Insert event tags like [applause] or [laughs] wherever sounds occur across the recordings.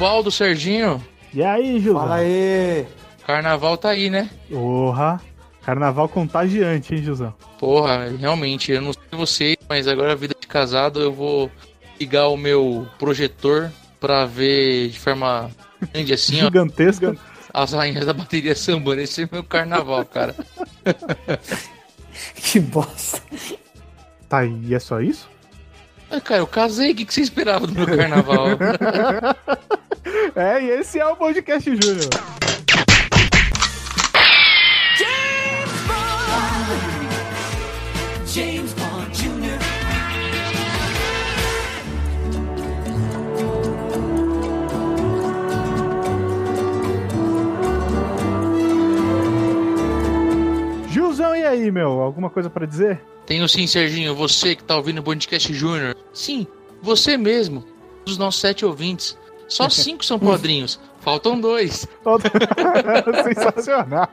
Baldo, Serginho. E aí, Gilson? Fala aí. Carnaval tá aí, né? Porra. Carnaval contagiante, hein, Gilson? Porra, realmente, eu não sei vocês, mas agora a vida de casado eu vou ligar o meu projetor pra ver de forma grande assim, ó, Gigantesca. as rainhas da bateria sambando. Esse é meu carnaval, cara. [laughs] Que bosta. Tá, e é só isso? Ah, cara, eu casei, o que, que você esperava do meu carnaval? [laughs] É, e esse é o Podcast Júnior. James Bond Jr. Gilzão, e aí, meu? Alguma coisa pra dizer? Tenho sim, Serginho, você que tá ouvindo o Podcast Júnior. Sim, você mesmo, dos nossos sete ouvintes. Só [laughs] cinco são padrinhos, faltam dois. [laughs] Sensacional.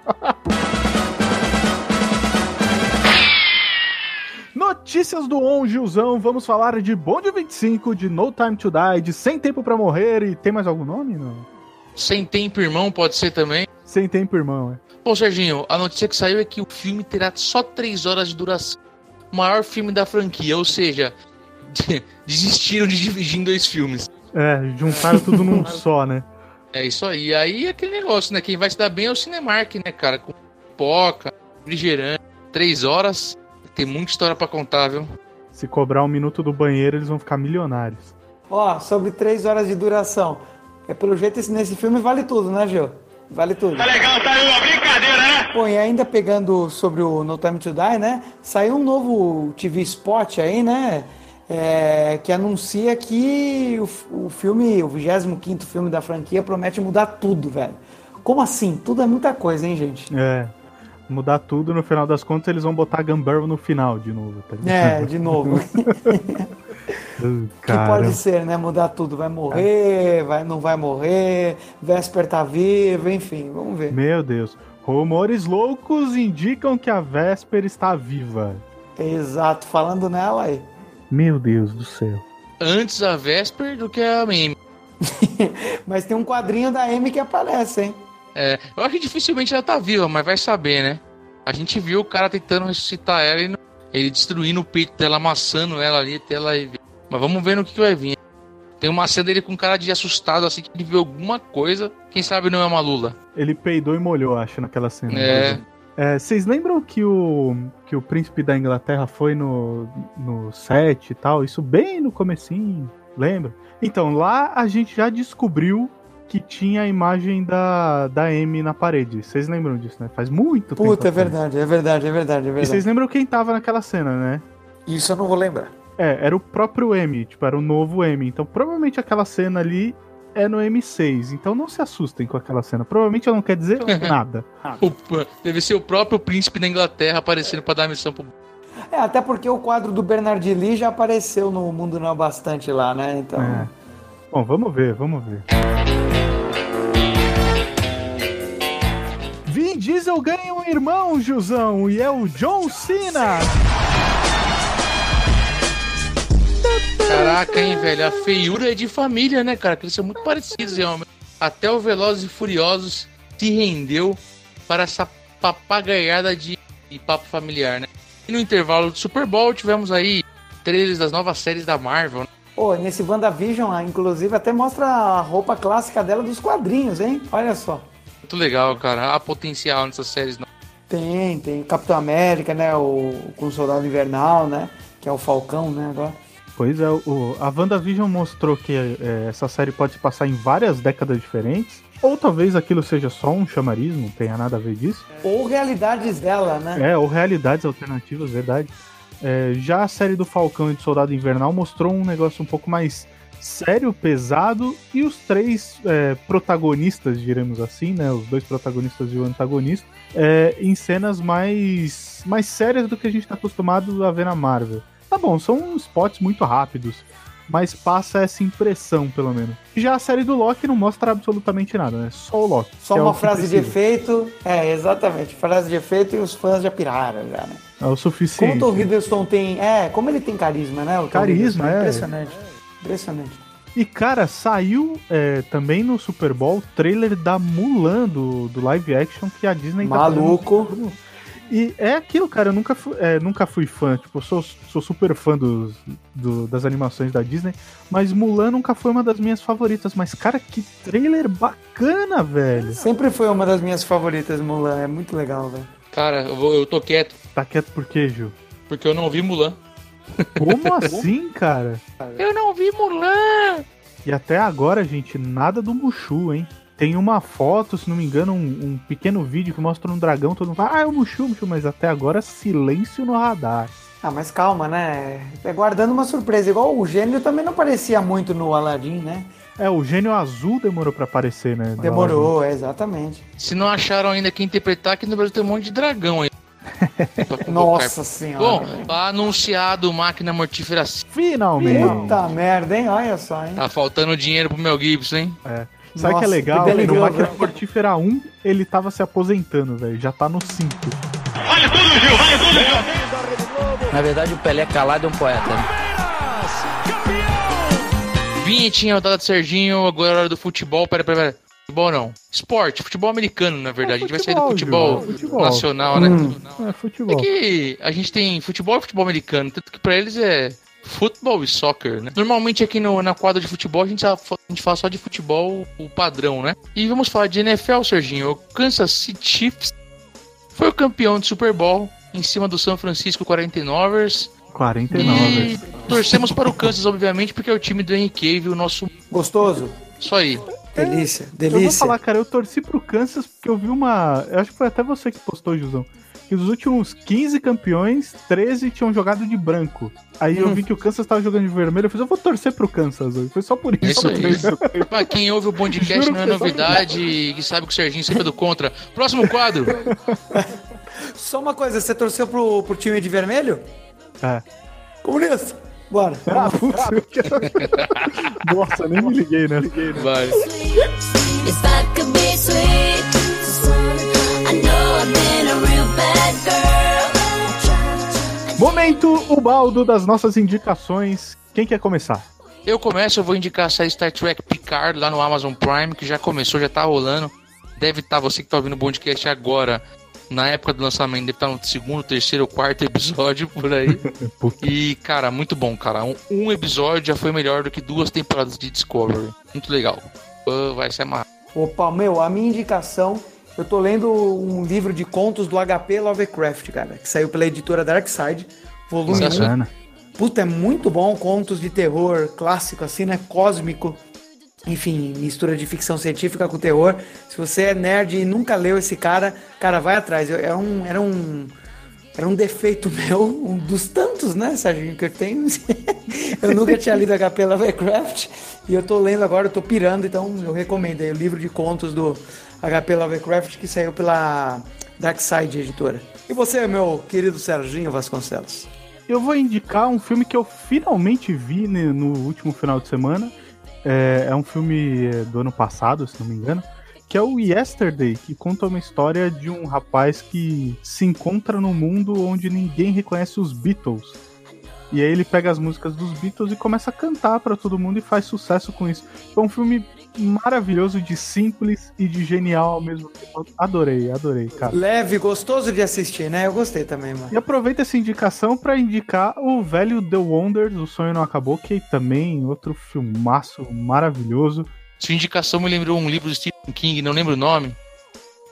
Notícias do On, Gilzão. Vamos falar de Bond 25, de No Time to Die, de Sem Tempo pra Morrer e tem mais algum nome? Não. Sem tempo, irmão, pode ser também. Sem Tempo, irmão. É. Bom, Serginho, a notícia que saiu é que o filme terá só três horas de duração. O maior filme da franquia, ou seja, [laughs] desistiram de dividir em dois filmes. É, juntaram tudo num [laughs] só, né? É isso aí. Aí é aquele negócio, né? Quem vai se dar bem é o Cinemark, né, cara? Com pipoca, refrigerante, três horas. Tem muita história pra contar, viu? Se cobrar um minuto do banheiro, eles vão ficar milionários. Ó, sobre três horas de duração. É pelo jeito esse, nesse filme vale tudo, né, Gil? Vale tudo. Tá legal, tá aí uma brincadeira, né? Bom, e ainda pegando sobre o No Time to Die, né? Saiu um novo TV Spot aí, né? É, que anuncia que o, o filme, o 25 filme da franquia, promete mudar tudo, velho. Como assim? Tudo é muita coisa, hein, gente? É. Mudar tudo, no final das contas, eles vão botar Gunbarrel no final de novo, tá? É, de novo. [laughs] [laughs] Que pode ser, né? Mudar tudo. Vai morrer, vai, não vai morrer, Vesper tá vivo, enfim, vamos ver. meu Deus. Rumores loucos indicam que a Vesper está viva. Exato, falando nela aí. Meu Deus do céu. Antes a Vesper do que a meme. [laughs] Mas tem um quadrinho da M que aparece, hein? É, eu acho que dificilmente ela tá viva, mas vai saber, né? A gente viu o cara tentando ressuscitar ela e não- ele destruindo o peito dela, amassando ela ali até ela. Mas vamos ver no que, que vai vir. Tem uma cena dele com cara de assustado, assim, que ele viu alguma coisa. Quem sabe não é uma Lula. Ele peidou e molhou, acho, naquela cena. É. É, Vocês lembram que o, que o príncipe da Inglaterra foi no, no set e tal? Isso bem no comecinho, lembra? Então, lá a gente já descobriu que tinha a imagem da, da Amy na parede. Vocês lembram disso, né? Faz muito tempo. Puta, é verdade, é verdade, é verdade, é E verdade. vocês lembram quem tava naquela cena, né? Isso eu não vou lembrar. É, era o próprio M, tipo, era o novo M. Então, provavelmente aquela cena ali é no M6. Então, não se assustem com aquela cena. Provavelmente ela não quer dizer [laughs] nada. O- deve ser o próprio príncipe da Inglaterra aparecendo pra dar missão pro. É, até porque o quadro do Bernard Lee já apareceu no Mundo Não Bastante lá, né? Então. É. Bom, vamos ver, vamos ver. Vin Diesel ganha um irmão, Gilzão, e é o John Cena. Caraca, hein, velho? A feiura é de família, né, cara? Que eles são muito parecidos, realmente. Até o Velozes e Furiosos se rendeu para essa papagaiada de, de papo familiar, né? E no intervalo do Super Bowl tivemos aí trailers das novas séries da Marvel, né? Pô, nesse WandaVision, ah, inclusive, até mostra a roupa clássica dela dos quadrinhos, hein? Olha só. Muito legal, cara. Há potencial nessas séries. Não. Tem, tem Capitão América, né? O com o Soldado Invernal, né? Que é o Falcão, né? Agora. Pois é, o, a WandaVision mostrou que é, essa série pode se passar em várias décadas diferentes. Ou talvez aquilo seja só um chamariz, não tenha nada a ver disso. Ou realidades dela, né? É, ou realidades alternativas, verdade. É, já a série do Falcão e do Soldado Invernal mostrou um negócio um pouco mais sério, pesado, e os três é, protagonistas, diremos assim, né? Os dois protagonistas e o antagonista, é, em cenas mais, mais sérias do que a gente está acostumado a ver na Marvel. Tá bom, são spots muito rápidos, mas passa essa impressão, pelo menos. Já a série do Loki não mostra absolutamente nada, né? Só o Loki. Só é uma que frase de efeito. É, exatamente. Frase de efeito e os fãs já piraram, já, né? É o Como suficiente. o Tom Hiddleston tem. É, como ele tem carisma, né? O Carisma, é. Impressionante. Impressionante. E, cara, saiu é, também no Super Bowl o trailer da Mulan, do, do live action que a Disney tá fazendo. Maluco. E é aquilo, cara, eu nunca fui, é, nunca fui fã, tipo, eu sou, sou super fã dos, do- das animações da Disney, mas Mulan nunca foi uma das minhas favoritas. Mas, cara, que trailer bacana, velho. Sempre foi uma das minhas favoritas, Mulan. É muito legal, velho. Cara, eu, vou- eu tô quieto, Tá quieto por quê, Gil? porque eu não vi Mulan. Como [laughs] assim, cara? Eu não vi Mulan! E até agora, gente, nada do Mushu, hein? Tem uma foto, se não me engano, um, um pequeno vídeo que mostra um dragão, todo mundo fala, ah, é o Mushu, Mushu, mas até agora silêncio no radar. Ah, mas calma, né? É guardando uma surpresa. Igual o gênio também não parecia muito no Aladdin, né? É, o gênio azul demorou pra aparecer, né? Demorou, é, exatamente. Se não acharam ainda quem interpretar, aqui no Brasil tem um monte de dragão aí. [laughs] Nossa senhora. Bom, velho. anunciado máquina mortífera. Finalmente! Puta merda, hein? Olha só, hein? Tá faltando dinheiro pro Mel Gibson, hein? Sabe o que é legal? que no delícia, Máquina velho. Mortífera 1, ele tava se aposentando, velho. Já tá no 5. Na verdade, o Pelé calado é um poeta. Vinhetinha rodada de Serginho, agora é hora do futebol. Pera, pera, pera. Futebol não. Esporte, futebol americano, na verdade. a gente vai sair do futebol, futebol, é futebol. nacional, né? Hum. É É futebol. que a gente tem futebol e futebol americano, tanto que pra eles é futebol e soccer, né? Normalmente aqui no, na quadra de futebol a gente, a gente fala só de futebol o padrão, né? E vamos falar de NFL, Serginho. O Kansas City Chiefs foi o campeão de Super Bowl em cima do São Francisco 49ers. 49. E torcemos para o Kansas, obviamente, porque é o time do Henrique o nosso. Gostoso? Isso aí. Delícia, Eu vou delícia. falar, cara, eu torci pro Kansas porque eu vi uma. Eu acho que foi até você que postou, Jusão. Que os últimos 15 campeões, 13 tinham jogado de branco. Aí eu vi que o Kansas tava jogando de vermelho. Eu fiz, eu vou torcer pro Kansas hoje. Foi só por É isso. isso aí. [laughs] Pra quem ouve o podcast não é só- novidade e sabe que o Serginho sempre é do contra. Próximo quadro. [laughs] Só uma coisa, você torceu pro, pro time de vermelho? É. Comunista! Bora. Ah, putz, eu quero- [laughs] Nossa, nem me liguei, né? Liguei, né? Vai. Momento, o baldo das nossas indicações. Quem quer começar? Eu começo, eu vou indicar a série Star Trek Picard lá no Amazon Prime, que já começou, já tá rolando. Deve estar, você que tá ouvindo o podcast agora, na época do lançamento, deve estar no segundo, terceiro ou quarto [laughs] episódio por aí. [laughs] E, cara, muito bom, cara. Um, um episódio já foi melhor do que duas temporadas de Discovery. Muito legal. Ah, vai ser amarrado. Opa, meu, a minha indicação, eu tô lendo um livro de contos do HP Lovecraft, cara, que saiu pela editora Darkside, volume 1. Bacana. Puta, é muito bom, contos de terror clássico, assim, né? Cósmico. Enfim, mistura de ficção científica com terror. Se você é nerd e nunca leu esse cara, cara, vai atrás. Era um, era um, era um defeito meu, um dos tantos, né, Serginho, que eu tenho. [laughs] eu nunca tinha lido HP Lovecraft e eu tô lendo agora, eu tô pirando, então eu recomendo aí o livro de contos do HP Lovecraft que saiu pela Darkside Editora. E você, meu querido Serginho Vasconcelos? Eu vou indicar um filme que eu finalmente vi né, no último final de semana. É, é um filme é, do ano passado, se não me engano, que é o Yesterday, que conta uma história de um rapaz que se encontra no mundo onde ninguém reconhece os Beatles. E aí ele pega as músicas dos Beatles e começa a cantar pra todo mundo e faz sucesso com isso. É um filme maravilhoso, de simples e de genial ao mesmo tempo. Adorei, adorei, cara. Leve, gostoso de assistir, né? Eu gostei também, mano. E aproveita essa indicação pra indicar o velho The Wonders, O Sonho Não Acabou, que também outro filmaço maravilhoso. Sua indicação me lembrou um livro do Stephen King, não lembro o nome,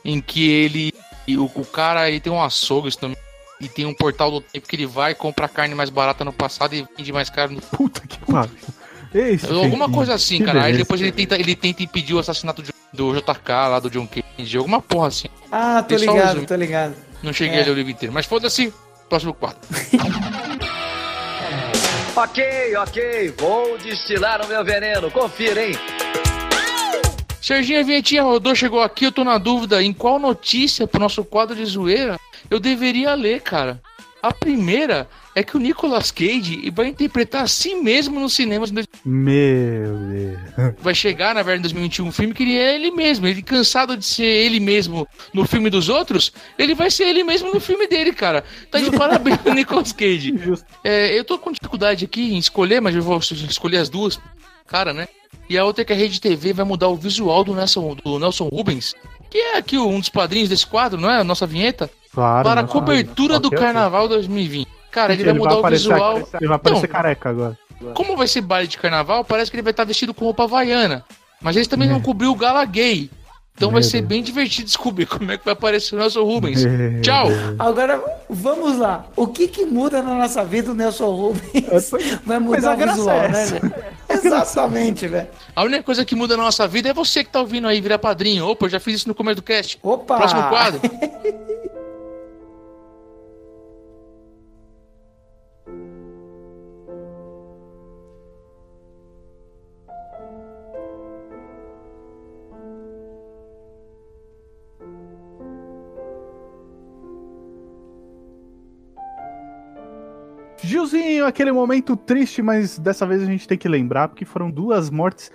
em que ele. e O, o cara ele tem um açougue me- e tem um portal do tempo que ele vai compra carne mais barata no passado e vende mais caro no Puta que pariu. Esse Alguma coisa assim, cara. Aí depois ele tenta, ele tenta impedir o assassinato do JK lá, do John Kennedy, alguma porra assim. Ah, tô ligado, tô ligado. Não cheguei É. a ler o livro inteiro. Mas foda-se, próximo quadro. [laughs] Ok, ok, vou destilar o meu veneno, confira, hein? Serginho, a vinhetinha rodou, chegou aqui, eu tô na dúvida em qual notícia pro nosso quadro de zoeira eu deveria ler, cara. A primeira é que o Nicolas Cage vai interpretar a si mesmo nos cinemas. Meu Deus. Vai chegar, na verdade, em 2021 um filme que ele é ele mesmo. Ele cansado de ser ele mesmo no filme dos outros, ele vai ser ele mesmo no filme dele, cara. Tá de parabéns pro Nicolas Cage. [laughs] É, eu tô com dificuldade aqui em escolher, mas eu vou escolher as duas. cara, né? E a outra é que a Rede TV vai mudar o visual do Nelson, do Nelson Rubens, que é aqui um dos padrinhos desse quadro, não é? A nossa vinheta. Claro. para a cobertura do. Carnaval 2020. Cara, ele vai mudar o aparecer, visual. Ele vai aparecer Então, careca agora. como vai ser baile de carnaval, parece que ele vai estar vestido com roupa havaiana. Mas eles também É. não cobriu o gala gay. Então vai ser Deus. bem divertido descobrir [laughs] como é que vai aparecer o Nelson Rubens. Meu Tchau! Agora, vamos lá. O que que muda na nossa vida o Nelson Rubens? [laughs] Vai mudar o visual, é né? Exatamente, velho. A única coisa que muda na nossa vida é você que tá ouvindo aí virar padrinho. Opa, eu já fiz isso no começo do cast. Opa! Próximo quadro. [laughs] Aquele momento triste, mas dessa vez a gente tem que lembrar, porque foram duas mortes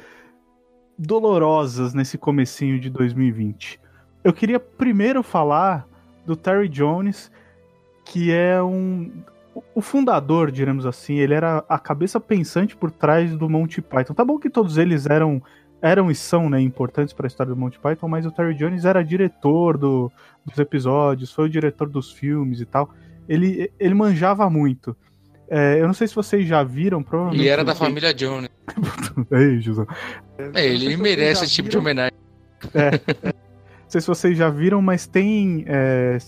dolorosas nesse comecinho de 2020. Eu queria primeiro falar do Terry Jones, que é um o fundador, diremos assim, ele era a cabeça pensante por trás do Monty Python. Tá bom que todos eles eram eram e são, né, importantes para a história do Monty Python, mas o Terry Jones era diretor do, dos episódios, foi o diretor dos filmes e tal. Ele, ele manjava muito. É, eu não sei se vocês já viram, provavelmente. E era da vocês- família Jones. [laughs] Ei, José. É, ele merece esse tipo de homenagem. Não sei se vocês já viram, mas tem, é,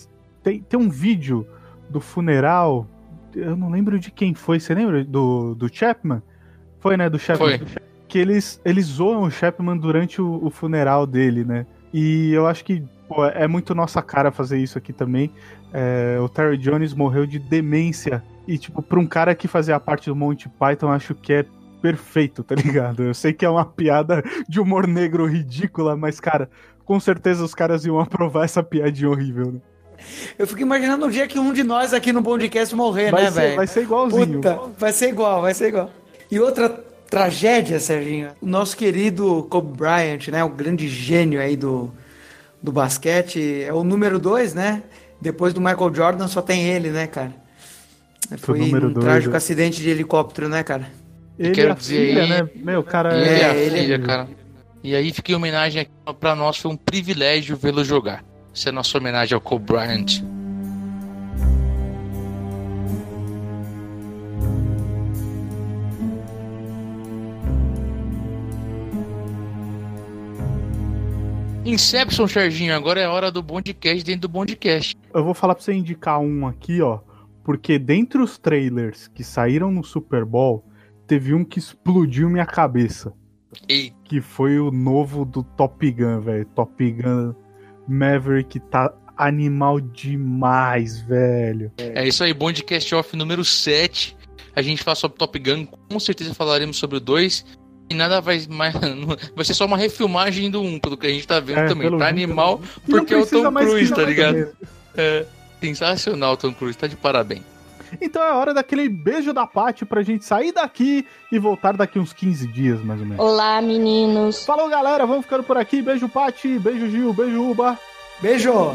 tem, tem um vídeo do funeral. Eu não lembro de quem foi. Você lembra do, do Chapman? Foi, né? Do Chapman. Foi. Que eles, eles zoam o Chapman durante o, o funeral dele, né? E eu acho que pô, é muito nossa cara fazer isso aqui também. É, o Terry Jones morreu de demência. E, tipo, pra um cara que fazia parte do Monty Python, acho que é perfeito, tá [laughs] ligado? Eu sei que é uma piada de humor negro ridícula, mas, cara, com certeza os caras iam aprovar essa piadinha horrível, né? Eu fico imaginando o dia que um de nós aqui no podcast morrer, Vai, né, velho? vai ser igualzinho. Puta, vai ser igual, vai ser igual. E outra tragédia, Serginho, o nosso querido Kobe Bryant, né, o grande gênio aí do, do basquete, é o número dois, né? Depois do Michael Jordan só tem ele, né, cara? Foi número um dois, trágico é. acidente de helicóptero, né, cara? Ele quero e a dizer filha, aí- né? Meu, cara. Ele e a ele- filha, cara. E aí fica em homenagem aqui pra nós, foi um privilégio vê-lo jogar. Essa é a nossa homenagem ao Kobe Bryant. Inception, Serginho, agora é hora do Bondcast dentro do Bondcast. Eu vou falar pra você indicar um aqui, ó. Porque dentre os trailers que saíram no Super Bowl, teve um que explodiu minha cabeça. Ei, Que foi o novo do Top Gun, velho. Top Gun Maverick tá animal demais, velho. É isso aí, Bondcast Off número 7. A gente fala sobre Top Gun, com certeza falaremos sobre o 2. E nada vai mais. [laughs] Vai ser só uma refilmagem do 1, pelo que a gente tá vendo É, também. Tá animal, E não porque é o Tom Cruise, tá ligado? É, sensacional, Tom Cruise, tá de parabéns. Então é hora daquele beijo da Paty pra gente sair daqui e voltar daqui uns 15 dias, mais ou menos. Olá, meninos. Falou, galera. Vamos ficando por aqui. Beijo, Paty. Beijo, Gil. Beijo, Uba. Beijo!